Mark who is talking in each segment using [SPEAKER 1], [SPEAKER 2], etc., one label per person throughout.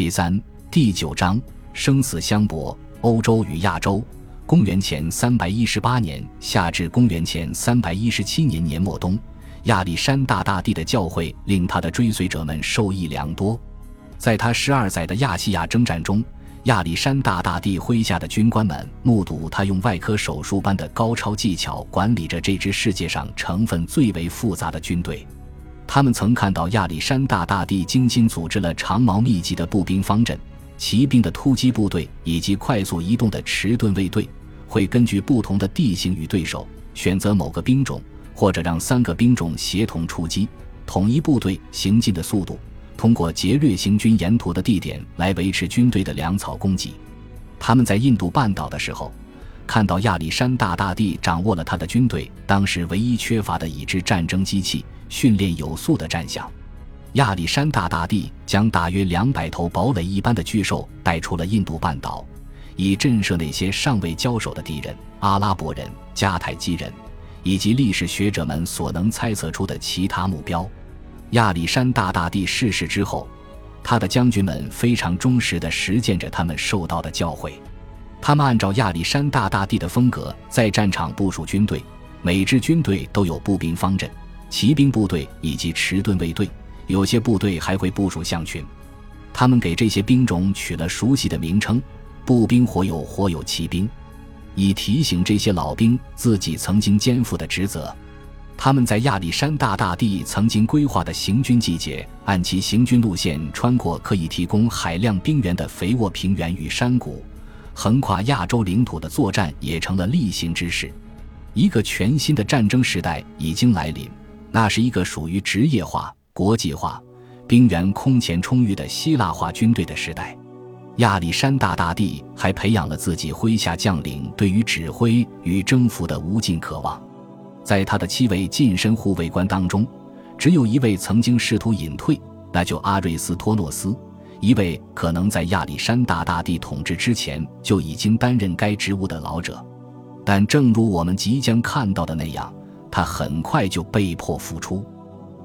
[SPEAKER 1] 其三第九章生死相搏，欧洲与亚洲。公元前三百一十八年夏至公元前三百一十七年年末冬，亚历山大大帝的教诲令他的追随者们受益良多。在他十二载的亚细亚征战中，亚历山大大帝麾下的军官们目睹他用外科手术般的高超技巧管理着这支世界上成分最为复杂的军队。他们曾看到亚历山大大帝精心组织了长矛密集的步兵方阵、骑兵的突击部队以及快速移动的迟钝卫队，会根据不同的地形与对手选择某个兵种，或者让三个兵种协同出击，统一部队行进的速度，通过劫掠行军沿途的地点来维持军队的粮草供给。他们在印度半岛的时候。看到亚历山大大帝掌握了他的军队当时唯一缺乏的已知战争机器，训练有素的战象。亚历山大大帝将大约两百头堡垒一般的巨兽带出了印度半岛，以震慑那些尚未交手的敌人——阿拉伯人、迦太基人，以及历史学者们所能猜测出的其他目标。亚历山大大帝逝世之后，他的将军们非常忠实地实践着他们受到的教诲。他们按照亚历山大大帝的风格在战场部署军队，每支军队都有步兵方阵、骑兵部队以及迟钝卫队，有些部队还会部署象群。他们给这些兵种取了熟悉的名称：步兵或有或有骑兵，以提醒这些老兵自己曾经肩负的职责。他们在亚历山大大帝曾经规划的行军季节，按其行军路线穿过可以提供海量兵源的肥沃平原与山谷。横跨亚洲领土的作战也成了例行之事，一个全新的战争时代已经来临。那是一个属于职业化、国际化、兵源空前充裕的希腊化军队的时代。亚历山大大帝还培养了自己麾下将领对于指挥与征服的无尽渴望。在他的七位近身护卫官当中，只有一位曾经试图隐退，那就阿瑞斯托诺斯。一位可能在亚历山大大帝统治之前就已经担任该职务的老者，但正如我们即将看到的那样，他很快就被迫复出，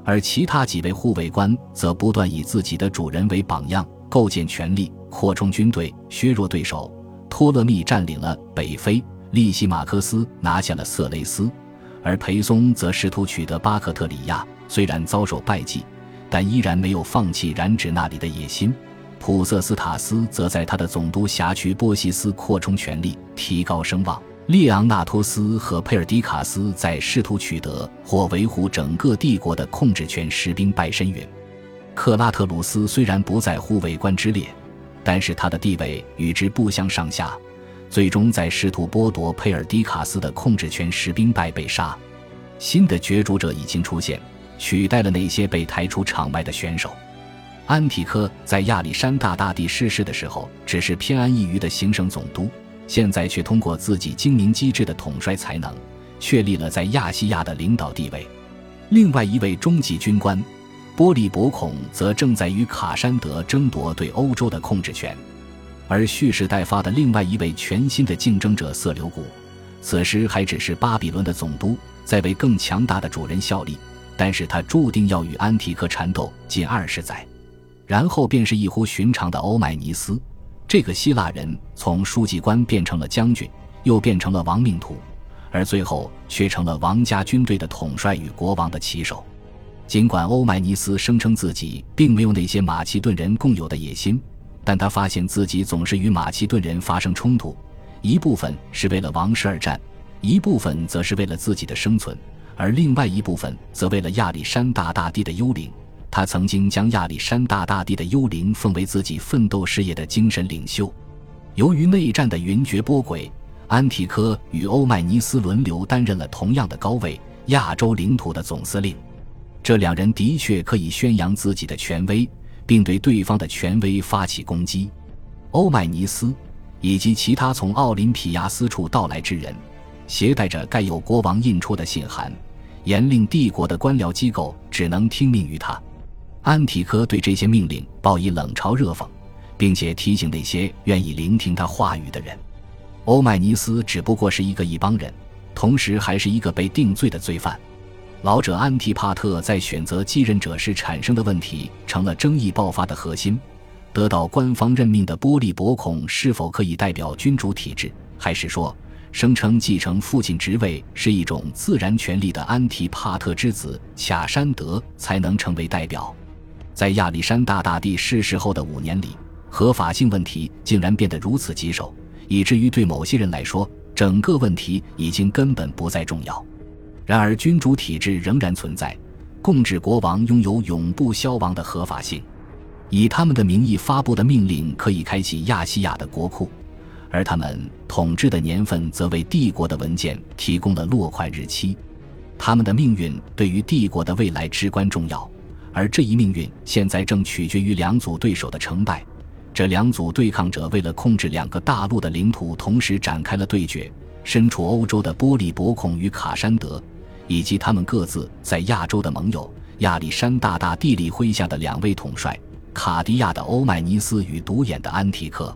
[SPEAKER 1] 而其他几位护卫官则不断以自己的主人为榜样，构建权力、扩充军队、削弱对手。托勒密占领了北非，利西马克斯拿下了色雷斯，而裴松则试图取得巴克特里亚，虽然遭受败绩。但依然没有放弃染指那里的野心。普瑟斯塔斯则在他的总督辖区波西斯扩充权力，提高声望。列昂纳托斯和佩尔迪卡斯在试图取得或维护整个帝国的控制权，时兵败身陨。克拉特鲁斯虽然不在护卫官之列，但是他的地位与之不相上下。最终在试图剥夺佩尔迪卡斯的控制权，时兵败被杀。新的角逐者已经出现。取代了那些被抬出场外的选手。安提柯在亚历山大大帝逝世的时候，只是偏安一隅的行省总督，现在却通过自己精明机智的统帅才能，确立了在亚细亚的领导地位。另外一位中级军官波利伯孔则正在与卡山德争夺对欧洲的控制权，而蓄势待发的另外一位全新的竞争者色留古，此时还只是巴比伦的总督，在为更强大的主人效力。但是他注定要与安提柯缠斗近二十载，然后便是异乎寻常的欧迈尼斯，这个希腊人从书记官变成了将军，又变成了亡命徒，而最后却成了王家军队的统帅与国王的旗手。尽管欧迈尼斯声称自己并没有那些马其顿人共有的野心，但他发现自己总是与马其顿人发生冲突，一部分是为了王室而战，一部分则是为了自己的生存。而另外一部分则为了亚历山大大帝的幽灵，他曾经将亚历山大大帝的幽灵奉为自己奋斗事业的精神领袖。由于内战的云谲波诡，安提柯与欧迈尼斯轮流担任了同样的高位——亚洲领土的总司令。这两人的确可以宣扬自己的权威，并对对方的权威发起攻击。欧迈尼斯以及其他从奥林匹亚斯处到来之人，携带着盖有国王印戳的信函。严令帝国的官僚机构只能听命于他。安提柯对这些命令报以冷嘲热讽，并且提醒那些愿意聆听他话语的人：欧迈尼斯只不过是一个一帮人，同时还是一个被定罪的罪犯。老者安提帕特在选择继任者时产生的问题，成了争议爆发的核心。得到官方任命的波利伯孔是否可以代表君主体制，还是说声称继承父亲职位是一种自然权利的安提帕特之子卡山德才能成为代表？在亚历山大大帝逝世后的五年里，合法性问题竟然变得如此棘手，以至于对某些人来说，整个问题已经根本不再重要。然而，君主体制仍然存在，共治国王拥有永不消亡的合法性。以他们的名义发布的命令可以开启亚细亚的国库，而他们统治的年份则为帝国的文件提供了落款日期。他们的命运对于帝国的未来至关重要，而这一命运现在正取决于两组对手的成败。这两组对抗者为了控制两个大陆的领土，同时展开了对决。身处欧洲的波利伯孔与卡山德，以及他们各自在亚洲的盟友亚历山大大帝里麾下的两位统帅。卡迪亚的欧迈尼斯与独眼的安提克。